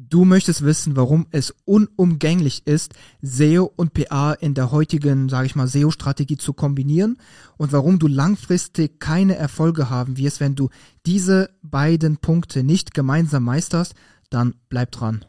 Du möchtest wissen, warum es unumgänglich ist, SEO und PA in der heutigen, sage ich mal, SEO-Strategie zu kombinieren und warum du langfristig keine Erfolge haben wirst, wenn du diese beiden Punkte nicht gemeinsam meisterst, dann bleib dran.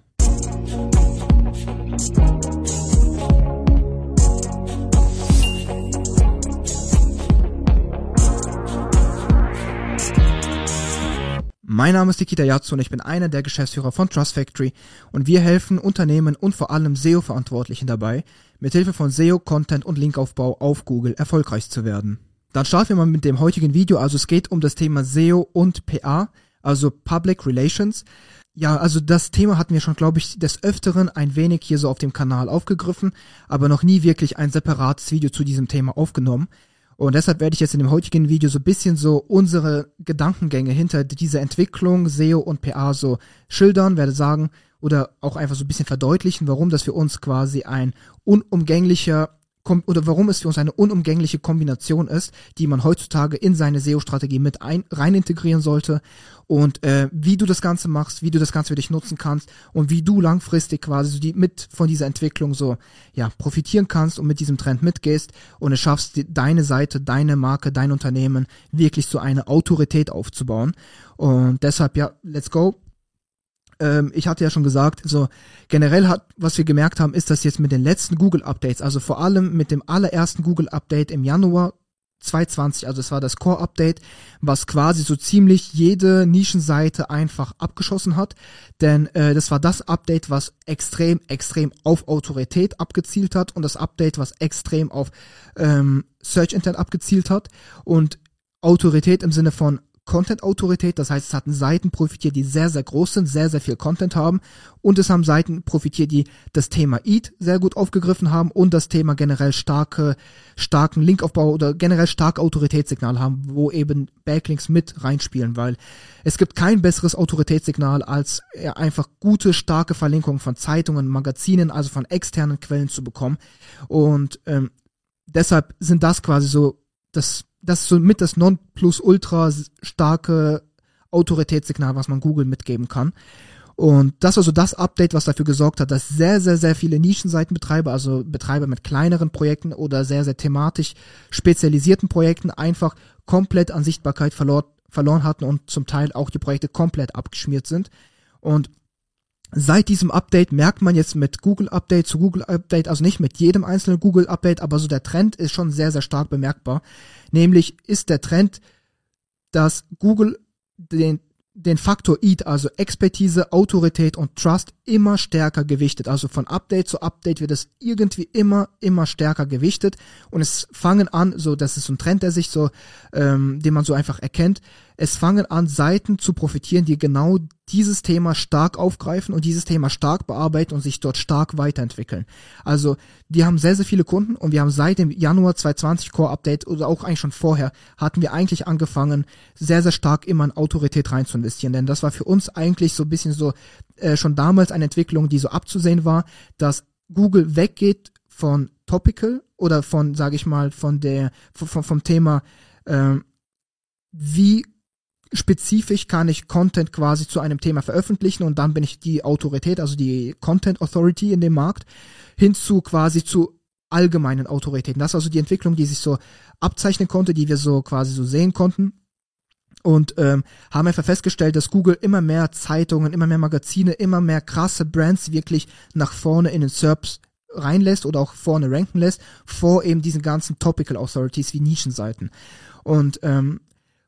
Mein Name ist Nikita Yatsu und ich bin einer der Geschäftsführer von Trust Factory und wir helfen Unternehmen und vor allem SEO-Verantwortlichen dabei, mithilfe von SEO, Content und Linkaufbau auf Google erfolgreich zu werden. Dann starten wir mal mit dem heutigen Video. Also es geht um das Thema SEO und PA, also Public Relations. Ja, also das Thema hatten wir schon, glaube ich, des Öfteren ein wenig hier so auf dem Kanal aufgegriffen, aber noch nie wirklich ein separates Video zu diesem Thema aufgenommen. Und deshalb werde ich jetzt in dem heutigen Video so ein bisschen so unsere Gedankengänge hinter dieser Entwicklung, SEO und PA so schildern, werde sagen oder auch einfach so ein bisschen verdeutlichen, warum das für uns quasi ein unumgänglicher oder warum es für uns eine unumgängliche Kombination ist, die man heutzutage in seine SEO-Strategie mit ein, rein integrieren sollte. Und äh, wie du das Ganze machst, wie du das Ganze für dich nutzen kannst und wie du langfristig quasi die mit von dieser Entwicklung so ja profitieren kannst und mit diesem Trend mitgehst und es schaffst, die, deine Seite, deine Marke, dein Unternehmen wirklich so eine Autorität aufzubauen. Und deshalb ja, let's go ähm, ich hatte ja schon gesagt, so generell hat, was wir gemerkt haben, ist, dass jetzt mit den letzten Google Updates, also vor allem mit dem allerersten Google Update im Januar 2020, also es war das Core Update, was quasi so ziemlich jede Nischenseite einfach abgeschossen hat, denn äh, das war das Update, was extrem, extrem auf Autorität abgezielt hat und das Update, was extrem auf ähm, Search Intent abgezielt hat. Und Autorität im Sinne von Content-Autorität, das heißt, es hatten Seiten profitiert, die sehr, sehr groß sind, sehr, sehr viel Content haben. Und es haben Seiten profitiert, die das Thema Eat sehr gut aufgegriffen haben und das Thema generell starke, starken Linkaufbau oder generell starke Autoritätssignal haben, wo eben Backlinks mit reinspielen, weil es gibt kein besseres Autoritätssignal als einfach gute, starke Verlinkungen von Zeitungen, Magazinen, also von externen Quellen zu bekommen. Und ähm, deshalb sind das quasi so das das ist so mit das Nonplusultra starke Autoritätssignal, was man Google mitgeben kann. Und das war so das Update, was dafür gesorgt hat, dass sehr, sehr, sehr viele Nischenseitenbetreiber, also Betreiber mit kleineren Projekten oder sehr, sehr thematisch spezialisierten Projekten einfach komplett an Sichtbarkeit verlor verloren hatten und zum Teil auch die Projekte komplett abgeschmiert sind. Und Seit diesem Update merkt man jetzt mit Google Update zu Google Update, also nicht mit jedem einzelnen Google Update, aber so der Trend ist schon sehr, sehr stark bemerkbar. Nämlich ist der Trend, dass Google den den Faktor EAT, also Expertise, Autorität und Trust, immer stärker gewichtet. Also von Update zu Update wird es irgendwie immer, immer stärker gewichtet. Und es fangen an, so, das ist so ein Trend, der sich so, ähm, den man so einfach erkennt, es fangen an, Seiten zu profitieren, die genau dieses Thema stark aufgreifen und dieses Thema stark bearbeiten und sich dort stark weiterentwickeln. Also wir haben sehr, sehr viele Kunden und wir haben seit dem Januar 2020 Core Update oder auch eigentlich schon vorher, hatten wir eigentlich angefangen, sehr, sehr stark immer in Autorität rein zu investieren. Denn das war für uns eigentlich so ein bisschen so äh, schon damals eine Entwicklung, die so abzusehen war, dass Google weggeht von Topical oder von, sage ich mal, von der vom, vom Thema äh, wie spezifisch kann ich Content quasi zu einem Thema veröffentlichen und dann bin ich die Autorität, also die Content Authority in dem Markt, hinzu quasi zu allgemeinen Autoritäten. Das ist also die Entwicklung, die sich so abzeichnen konnte, die wir so quasi so sehen konnten. Und ähm, haben einfach festgestellt, dass Google immer mehr Zeitungen, immer mehr Magazine, immer mehr krasse Brands wirklich nach vorne in den SERPs reinlässt oder auch vorne ranken lässt, vor eben diesen ganzen Topical Authorities wie Nischenseiten. Und ähm,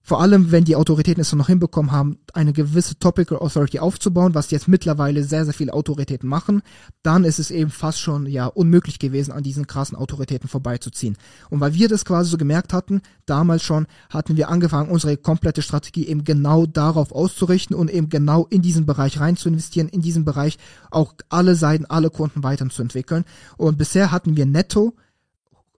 vor allem, wenn die Autoritäten es noch hinbekommen haben, eine gewisse Topical Authority aufzubauen, was jetzt mittlerweile sehr, sehr viele Autoritäten machen, dann ist es eben fast schon, ja, unmöglich gewesen, an diesen krassen Autoritäten vorbeizuziehen. Und weil wir das quasi so gemerkt hatten, damals schon, hatten wir angefangen, unsere komplette Strategie eben genau darauf auszurichten und eben genau in diesen Bereich rein zu investieren, in diesen Bereich auch alle Seiten, alle Kunden weiterzuentwickeln. Und bisher hatten wir netto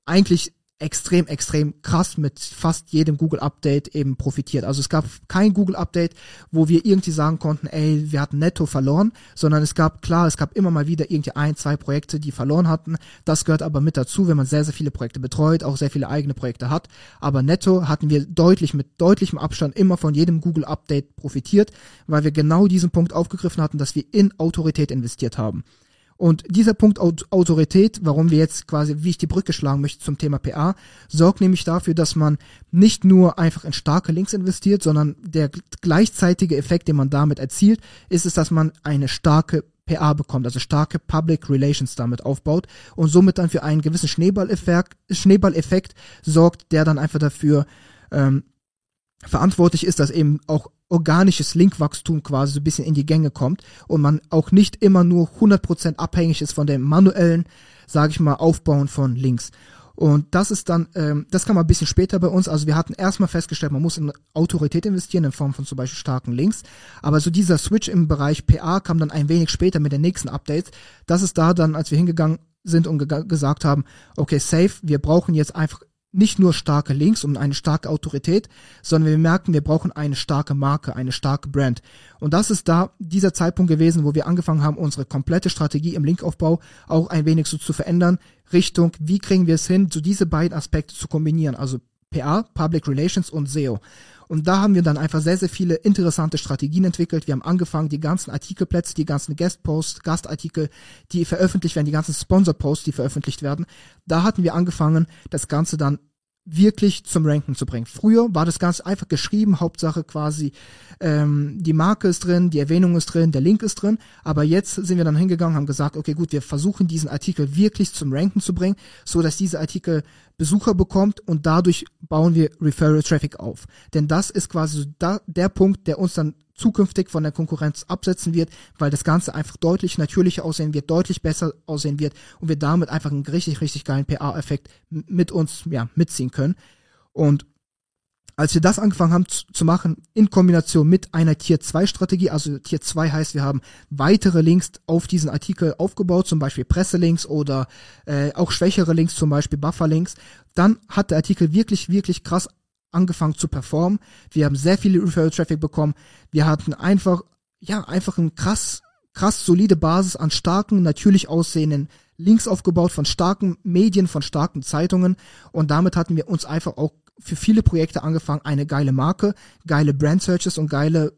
eigentlich extrem, extrem krass mit fast jedem Google-Update eben profitiert. Also es gab kein Google-Update, wo wir irgendwie sagen konnten, ey, wir hatten netto verloren, sondern es gab, klar, es gab immer mal wieder irgendwie ein, zwei Projekte, die verloren hatten. Das gehört aber mit dazu, wenn man sehr, sehr viele Projekte betreut, auch sehr viele eigene Projekte hat. Aber netto hatten wir deutlich, mit deutlichem Abstand immer von jedem Google-Update profitiert, weil wir genau diesen Punkt aufgegriffen hatten, dass wir in Autorität investiert haben. Und dieser Punkt Autorität, warum wir jetzt quasi, wie ich die Brücke schlagen möchte zum Thema PA, sorgt nämlich dafür, dass man nicht nur einfach in starke Links investiert, sondern der gleichzeitige Effekt, den man damit erzielt, ist es, dass man eine starke PA bekommt, also starke Public Relations damit aufbaut und somit dann für einen gewissen Schneeballeffekt, Schneeballeffekt sorgt, der dann einfach dafür ähm, verantwortlich ist, dass eben auch organisches Linkwachstum quasi so ein bisschen in die Gänge kommt und man auch nicht immer nur 100% abhängig ist von dem manuellen, sage ich mal, Aufbauen von Links. Und das ist dann, ähm, das kam ein bisschen später bei uns. Also wir hatten erstmal festgestellt, man muss in Autorität investieren in Form von zum Beispiel starken Links. Aber so dieser Switch im Bereich PA kam dann ein wenig später mit den nächsten Updates. Das ist da dann, als wir hingegangen sind und ge gesagt haben, okay, safe, wir brauchen jetzt einfach nicht nur starke Links und eine starke Autorität, sondern wir merken, wir brauchen eine starke Marke, eine starke Brand. Und das ist da dieser Zeitpunkt gewesen, wo wir angefangen haben, unsere komplette Strategie im Linkaufbau auch ein wenig so zu verändern, Richtung, wie kriegen wir es hin, so diese beiden Aspekte zu kombinieren, also PA, Public Relations und SEO. Und da haben wir dann einfach sehr, sehr viele interessante Strategien entwickelt. Wir haben angefangen, die ganzen Artikelplätze, die ganzen Guestposts, Gastartikel, die veröffentlicht werden, die ganzen Sponsorposts, die veröffentlicht werden. Da hatten wir angefangen, das Ganze dann wirklich zum Ranken zu bringen. Früher war das Ganze einfach geschrieben, Hauptsache quasi ähm, die Marke ist drin, die Erwähnung ist drin, der Link ist drin, aber jetzt sind wir dann hingegangen, haben gesagt, okay gut, wir versuchen diesen Artikel wirklich zum Ranken zu bringen, so dass dieser Artikel Besucher bekommt und dadurch bauen wir Referral Traffic auf. Denn das ist quasi so da, der Punkt, der uns dann zukünftig von der Konkurrenz absetzen wird, weil das Ganze einfach deutlich natürlicher aussehen wird, deutlich besser aussehen wird und wir damit einfach einen richtig, richtig geilen PA-Effekt mit uns ja, mitziehen können. Und als wir das angefangen haben zu, zu, machen, in Kombination mit einer Tier 2 Strategie, also Tier 2 heißt, wir haben weitere Links auf diesen Artikel aufgebaut, zum Beispiel Presselinks oder äh, auch schwächere Links, zum Beispiel Bufferlinks, dann hat der Artikel wirklich, wirklich krass angefangen zu performen. Wir haben sehr viele Referral Traffic bekommen. Wir hatten einfach, ja, einfach ein krass, krass solide Basis an starken, natürlich aussehenden Links aufgebaut von starken Medien, von starken Zeitungen und damit hatten wir uns einfach auch für viele Projekte angefangen, eine geile Marke, geile Brand Searches und geile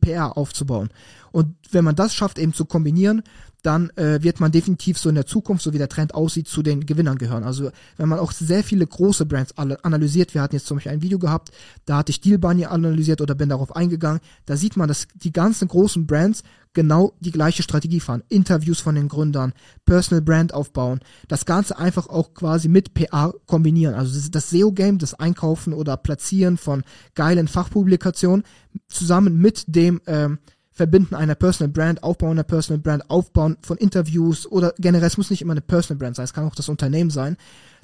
PR aufzubauen. Und wenn man das schafft, eben zu kombinieren, dann äh, wird man definitiv so in der Zukunft, so wie der Trend aussieht, zu den Gewinnern gehören. Also wenn man auch sehr viele große Brands analysiert, wir hatten jetzt zum Beispiel ein Video gehabt, da hatte ich Deal Bunny analysiert oder bin darauf eingegangen, da sieht man, dass die ganzen großen Brands genau die gleiche Strategie fahren. Interviews von den Gründern, Personal Brand aufbauen, das Ganze einfach auch quasi mit PA kombinieren. Also das SEO-Game, das Einkaufen oder Platzieren von geilen Fachpublikationen zusammen mit dem ähm, Verbinden einer Personal Brand, Aufbauen einer Personal Brand, Aufbauen von Interviews oder generell, es muss nicht immer eine Personal Brand sein, es kann auch das Unternehmen sein.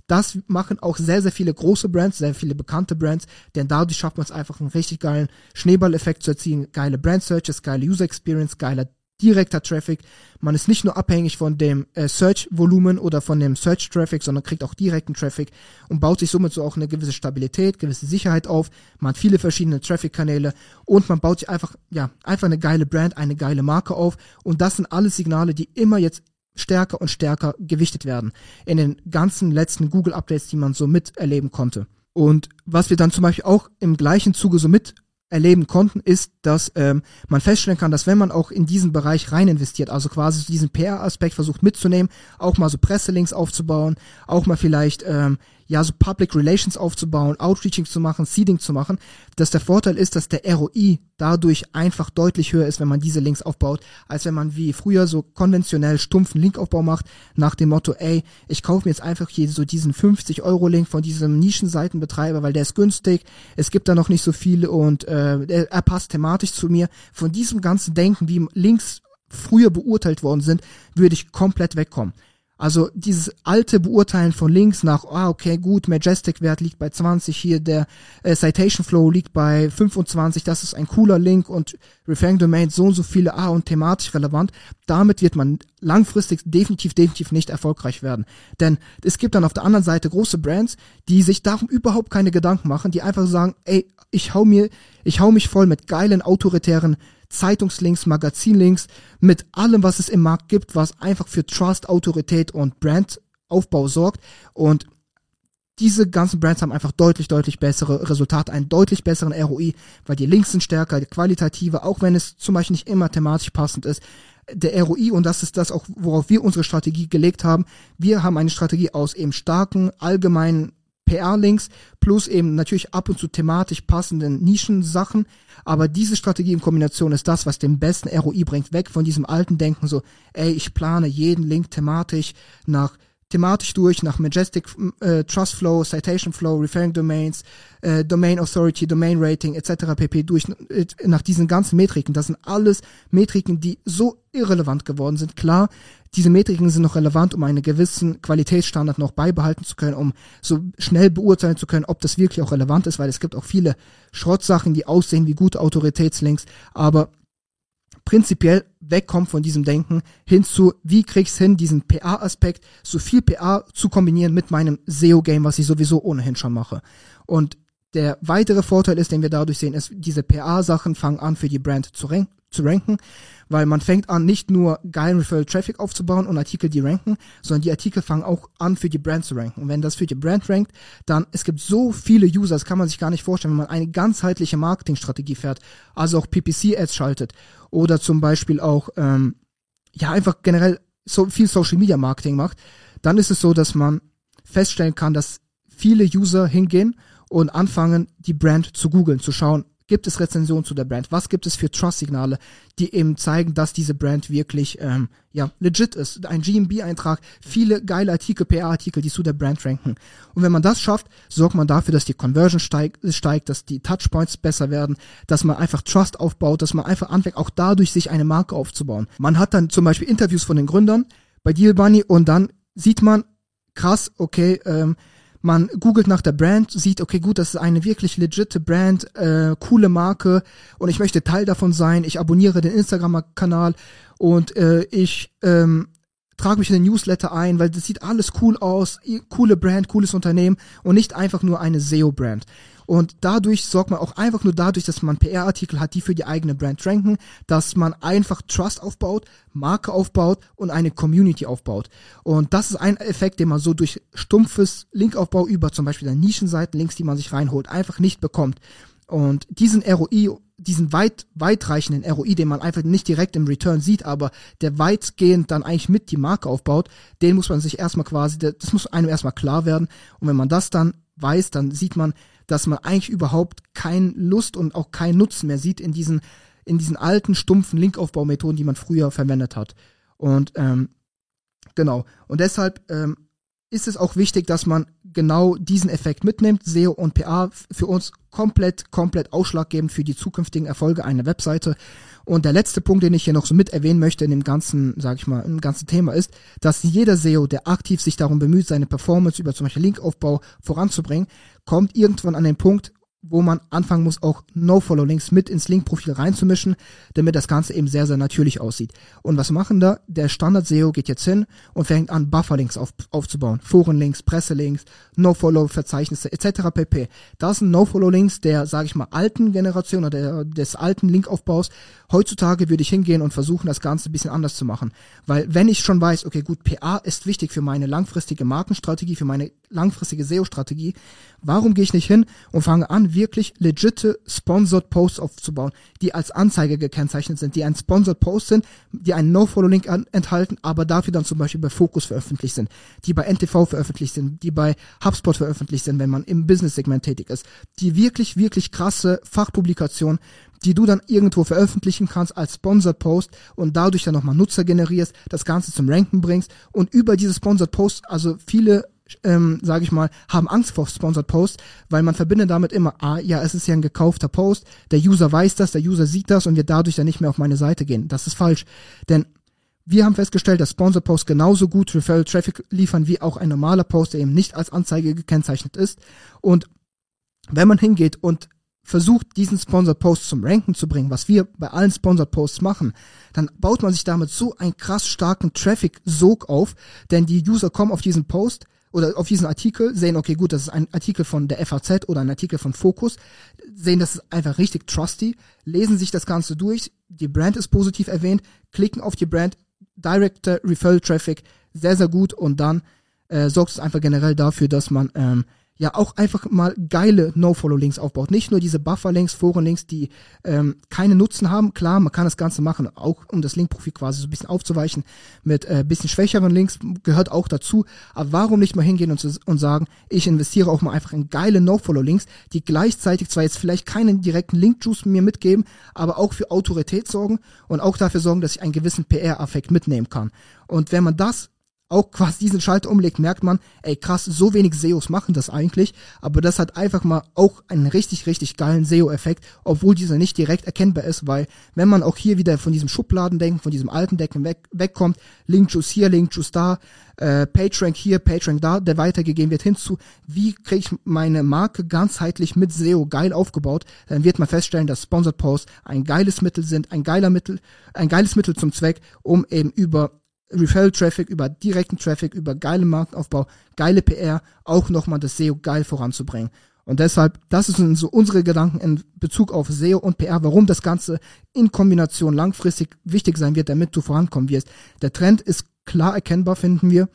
Das machen auch sehr, sehr viele große Brands, sehr viele bekannte Brands, denn dadurch schafft man es einfach einen richtig geilen Schneeballeffekt zu erzielen. Geile Brand Searches, geile User Experience, geiler direkter Traffic. Man ist nicht nur abhängig von dem äh, Search-Volumen oder von dem Search-Traffic, sondern kriegt auch direkten Traffic und baut sich somit so auch eine gewisse Stabilität, gewisse Sicherheit auf. Man hat viele verschiedene Traffic-Kanäle und man baut sich einfach, ja, einfach eine geile Brand, eine geile Marke auf. Und das sind alles Signale, die immer jetzt stärker und stärker gewichtet werden in den ganzen letzten Google-Updates, die man so miterleben konnte. Und was wir dann zum Beispiel auch im gleichen Zuge so mit erleben konnten, ist, dass ähm, man feststellen kann, dass wenn man auch in diesen Bereich rein investiert, also quasi diesen PR-Aspekt versucht mitzunehmen, auch mal so Presselinks aufzubauen, auch mal vielleicht ähm, ja so Public Relations aufzubauen, Outreaching zu machen, Seeding zu machen, dass der Vorteil ist, dass der ROI dadurch einfach deutlich höher ist, wenn man diese Links aufbaut, als wenn man wie früher so konventionell stumpfen Linkaufbau macht, nach dem Motto, ey, ich kaufe mir jetzt einfach hier so diesen 50 Euro Link von diesem Nischenseitenbetreiber, weil der ist günstig, es gibt da noch nicht so viele und äh, er passt thematisch zu mir. Von diesem ganzen Denken, wie Links früher beurteilt worden sind, würde ich komplett wegkommen. Also dieses alte Beurteilen von links nach, ah, okay, gut, Majestic-Wert liegt bei 20 hier, der äh, Citation Flow liegt bei 25, das ist ein cooler Link und Referring Domain so und so viele, ah, und thematisch relevant. Damit wird man langfristig definitiv, definitiv nicht erfolgreich werden. Denn es gibt dann auf der anderen Seite große Brands, die sich darum überhaupt keine Gedanken machen, die einfach sagen, ey, ich hau mir, ich hau mich voll mit geilen autoritären Zeitungslinks, Magazinlinks, mit allem, was es im Markt gibt, was einfach für Trust, Autorität und Brandaufbau sorgt. Und diese ganzen Brands haben einfach deutlich, deutlich bessere Resultate, einen deutlich besseren ROI, weil die Links sind stärker, die qualitative, auch wenn es zum Beispiel nicht immer thematisch passend ist. Der ROI, und das ist das auch, worauf wir unsere Strategie gelegt haben. Wir haben eine Strategie aus eben starken, allgemeinen PR-Links plus eben natürlich ab und zu thematisch passenden Nischensachen. Aber diese Strategie in Kombination ist das, was den besten ROI bringt, weg von diesem alten Denken so, ey, ich plane jeden Link thematisch nach thematisch durch nach Majestic äh, Trust Flow, Citation Flow, Referring Domains, äh, Domain Authority, Domain Rating etc. pp. durch äh, nach diesen ganzen Metriken. Das sind alles Metriken, die so irrelevant geworden sind. Klar, diese Metriken sind noch relevant, um einen gewissen Qualitätsstandard noch beibehalten zu können, um so schnell beurteilen zu können, ob das wirklich auch relevant ist, weil es gibt auch viele Schrottsachen, die aussehen wie gute Autoritätslinks, aber prinzipiell wegkommt von diesem Denken hin zu, wie krieg's hin, diesen PA-Aspekt, so viel PA zu kombinieren mit meinem SEO-Game, was ich sowieso ohnehin schon mache. Und der weitere Vorteil ist, den wir dadurch sehen, ist, diese PA-Sachen fangen an, für die Brand zu, rank zu ranken, weil man fängt an, nicht nur geilen Referral Traffic aufzubauen und Artikel, die ranken, sondern die Artikel fangen auch an, für die Brand zu ranken. Und wenn das für die Brand rankt, dann, es gibt so viele User, das kann man sich gar nicht vorstellen, wenn man eine ganzheitliche Marketingstrategie fährt, also auch PPC-Ads schaltet. Oder zum Beispiel auch, ähm, ja, einfach generell so viel Social Media Marketing macht, dann ist es so, dass man feststellen kann, dass viele User hingehen und anfangen, die Brand zu googeln, zu schauen, gibt es Rezensionen zu der Brand? Was gibt es für Trust-Signale, die eben zeigen, dass diese Brand wirklich ähm, ja legit ist? Ein GMB-Eintrag, viele geile Artikel, PR-Artikel, die zu der Brand ranken. Und wenn man das schafft, sorgt man dafür, dass die Conversion steigt, steigt, dass die Touchpoints besser werden, dass man einfach Trust aufbaut, dass man einfach anfängt, auch dadurch sich eine Marke aufzubauen. Man hat dann zum Beispiel Interviews von den Gründern bei Deal Bunny und dann sieht man, krass, okay, ähm, man googelt nach der Brand, sieht, okay, gut, das ist eine wirklich legitime Brand, äh, coole Marke und ich möchte Teil davon sein. Ich abonniere den Instagram-Kanal und äh, ich ähm, trage mich in den Newsletter ein, weil das sieht alles cool aus, coole Brand, cooles Unternehmen und nicht einfach nur eine SEO-Brand. Und dadurch sorgt man auch einfach nur dadurch, dass man PR-Artikel hat, die für die eigene Brand ranken, dass man einfach Trust aufbaut, Marke aufbaut und eine Community aufbaut. Und das ist ein Effekt, den man so durch stumpfes Linkaufbau über zum Beispiel der Nischenseiten, Links, die man sich reinholt, einfach nicht bekommt. Und diesen ROI, diesen weit, weitreichenden ROI, den man einfach nicht direkt im Return sieht, aber der weitgehend dann eigentlich mit die Marke aufbaut, den muss man sich erstmal quasi, das muss einem erstmal klar werden. Und wenn man das dann weiß, dann sieht man, dass man eigentlich überhaupt kein Lust und auch keinen Nutzen mehr sieht in diesen, in diesen alten, stumpfen Linkaufbaumethoden, die man früher verwendet hat. Und ähm, genau. Und deshalb ähm, ist es auch wichtig, dass man genau diesen Effekt mitnimmt. SEO und PA für uns komplett, komplett ausschlaggebend für die zukünftigen Erfolge einer Webseite. Und der letzte Punkt, den ich hier noch so mit erwähnen möchte in dem ganzen, sag ich mal, im ganzen Thema ist, dass jeder SEO, der aktiv sich darum bemüht, seine Performance über zum Beispiel Linkaufbau voranzubringen, kommt irgendwann an den Punkt, wo man anfangen muss, auch No-Follow-Links mit ins Link-Profil reinzumischen, damit das Ganze eben sehr, sehr natürlich aussieht. Und was machen da? Der Standard-SEO geht jetzt hin und fängt an, Buffer-Links auf, aufzubauen. Foren-Links, Presselinks, No-Follow-Verzeichnisse etc. pp. Das sind No-Follow-Links der, sage ich mal, alten Generation oder der, des alten Linkaufbaus. Heutzutage würde ich hingehen und versuchen, das Ganze ein bisschen anders zu machen. Weil wenn ich schon weiß, okay, gut, PA ist wichtig für meine langfristige Markenstrategie, für meine langfristige SEO-Strategie, warum gehe ich nicht hin und fange an, wirklich legitime Sponsored Posts aufzubauen, die als Anzeige gekennzeichnet sind, die ein Sponsored Post sind, die einen No-Follow-Link enthalten, aber dafür dann zum Beispiel bei Focus veröffentlicht sind, die bei NTV veröffentlicht sind, die bei HubSpot veröffentlicht sind, wenn man im Business-Segment tätig ist, die wirklich, wirklich krasse Fachpublikationen, die du dann irgendwo veröffentlichen kannst als Sponsored Post und dadurch dann nochmal Nutzer generierst, das Ganze zum Ranken bringst und über diese Sponsored Posts, also viele ähm, sage ich mal, haben Angst vor Sponsored Posts, weil man verbindet damit immer, ah, ja, es ist ja ein gekaufter Post, der User weiß das, der User sieht das und wird dadurch dann nicht mehr auf meine Seite gehen. Das ist falsch. Denn wir haben festgestellt, dass Sponsor Posts genauso gut Referral Traffic liefern wie auch ein normaler Post, der eben nicht als Anzeige gekennzeichnet ist. Und wenn man hingeht und versucht, diesen Sponsor Post zum Ranken zu bringen, was wir bei allen Sponsor Posts machen, dann baut man sich damit so einen krass starken Traffic-Sog auf, denn die User kommen auf diesen Post oder auf diesen Artikel, sehen, okay, gut, das ist ein Artikel von der FAZ oder ein Artikel von Focus, sehen, das ist einfach richtig trusty, lesen sich das Ganze durch, die Brand ist positiv erwähnt, klicken auf die Brand, Direct Referral Traffic, sehr, sehr gut und dann äh, sorgt es einfach generell dafür, dass man ähm, ja auch einfach mal geile No-Follow-Links aufbaut. Nicht nur diese Buffer-Links, Foren-Links, die ähm, keine Nutzen haben. Klar, man kann das Ganze machen, auch um das Link-Profil quasi so ein bisschen aufzuweichen. Mit äh, bisschen schwächeren Links gehört auch dazu. Aber warum nicht mal hingehen und, und sagen, ich investiere auch mal einfach in geile No-Follow-Links, die gleichzeitig zwar jetzt vielleicht keinen direkten Link-Juice mir mitgeben, aber auch für Autorität sorgen und auch dafür sorgen, dass ich einen gewissen PR-Affekt mitnehmen kann. Und wenn man das auch quasi diesen Schalter umlegt, merkt man, ey krass, so wenig SEOs machen das eigentlich, aber das hat einfach mal auch einen richtig, richtig geilen SEO-Effekt, obwohl dieser nicht direkt erkennbar ist, weil wenn man auch hier wieder von diesem Schubladendenken, von diesem alten Denken weg, wegkommt, Link-Juice hier, Link-Juice da, äh, PageRank hier, PageRank da, der weitergegeben wird hinzu, wie kriege ich meine Marke ganzheitlich mit SEO geil aufgebaut, dann wird man feststellen, dass Sponsored Posts ein geiles Mittel sind, ein geiler Mittel, ein geiles Mittel zum Zweck, um eben über Referral-Traffic, über direkten Traffic, über geile Markenaufbau, geile PR, auch nochmal das SEO geil voranzubringen. Und deshalb, das sind so unsere Gedanken in Bezug auf SEO und PR, warum das Ganze in Kombination langfristig wichtig sein wird, damit du vorankommen wirst. Der Trend ist klar erkennbar, finden wir.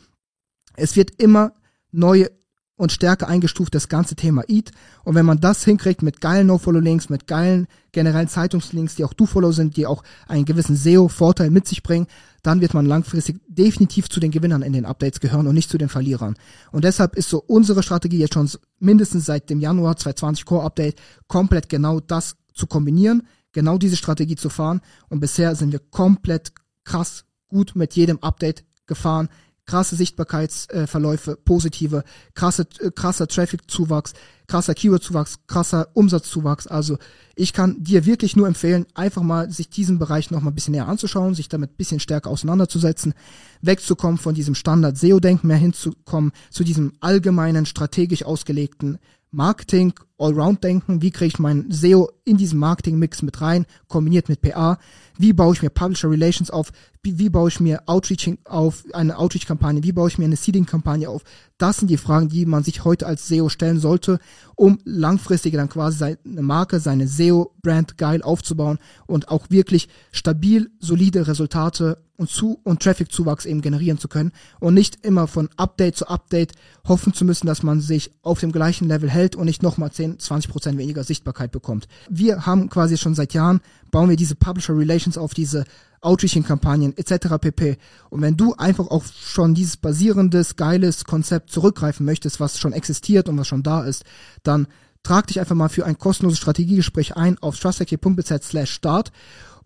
Es wird immer neue und stärker eingestuft das ganze Thema Eat. Und wenn man das hinkriegt mit geilen No-Follow-Links, mit geilen generellen Zeitungslinks, die auch Do-Follow sind, die auch einen gewissen SEO-Vorteil mit sich bringen, dann wird man langfristig definitiv zu den Gewinnern in den Updates gehören und nicht zu den Verlierern. Und deshalb ist so unsere Strategie jetzt schon mindestens seit dem Januar 2020 Core Update komplett genau das zu kombinieren, genau diese Strategie zu fahren. Und bisher sind wir komplett krass gut mit jedem Update gefahren krasse Sichtbarkeitsverläufe, positive, krasse, äh, krasser Traffic-Zuwachs, krasser Keyword-Zuwachs, krasser Umsatzzuwachs. Also ich kann dir wirklich nur empfehlen, einfach mal sich diesen Bereich noch mal ein bisschen näher anzuschauen, sich damit ein bisschen stärker auseinanderzusetzen, wegzukommen von diesem Standard-SEO-Denken mehr hinzukommen zu diesem allgemeinen, strategisch ausgelegten Marketing, Allround-Denken, wie kriege ich mein SEO in diesen Marketing-Mix mit rein, kombiniert mit PA, wie baue ich mir Publisher Relations auf, wie, wie baue ich mir Outreaching auf, eine Outreach-Kampagne, wie baue ich mir eine Seeding-Kampagne auf. Das sind die Fragen, die man sich heute als SEO stellen sollte, um langfristig dann quasi seine Marke, seine SEO-Brand geil aufzubauen und auch wirklich stabil, solide Resultate und zu und Traffic-Zuwachs eben generieren zu können und nicht immer von Update zu Update hoffen zu müssen, dass man sich auf dem gleichen Level hält und nicht nochmal 10, 20 Prozent weniger Sichtbarkeit bekommt. Wir haben quasi schon seit Jahren, bauen wir diese Publisher Relations auf, diese Outreaching-Kampagnen etc. pp. Und wenn du einfach auf schon dieses basierendes, geiles Konzept zurückgreifen möchtest, was schon existiert und was schon da ist, dann trag dich einfach mal für ein kostenloses Strategiegespräch ein auf trustacking.bz slash start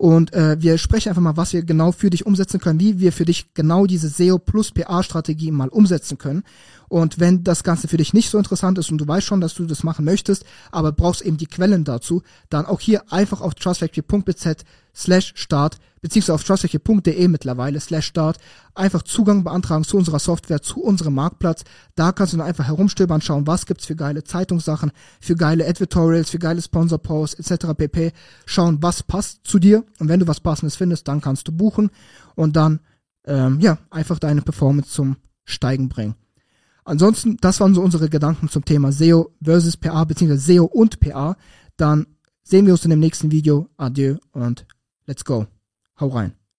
und äh, wir sprechen einfach mal, was wir genau für dich umsetzen können, wie wir für dich genau diese SEO plus PA-Strategie mal umsetzen können. Und wenn das Ganze für dich nicht so interessant ist und du weißt schon, dass du das machen möchtest, aber brauchst eben die Quellen dazu, dann auch hier einfach auf trustfactory.bz slash start beziehungsweise auf trustfactory.de mittlerweile slash start einfach Zugang beantragen zu unserer Software, zu unserem Marktplatz. Da kannst du dann einfach herumstöbern, schauen, was gibt's für geile Zeitungssachen, für geile Advertorials, für geile Sponsor-Posts etc. pp. Schauen, was passt zu dir und wenn du was Passendes findest, dann kannst du buchen und dann ähm, ja einfach deine Performance zum Steigen bringen. Ansonsten, das waren so unsere Gedanken zum Thema SEO versus PA, beziehungsweise SEO und PA. Dann sehen wir uns in dem nächsten Video. Adieu und let's go. Hau rein.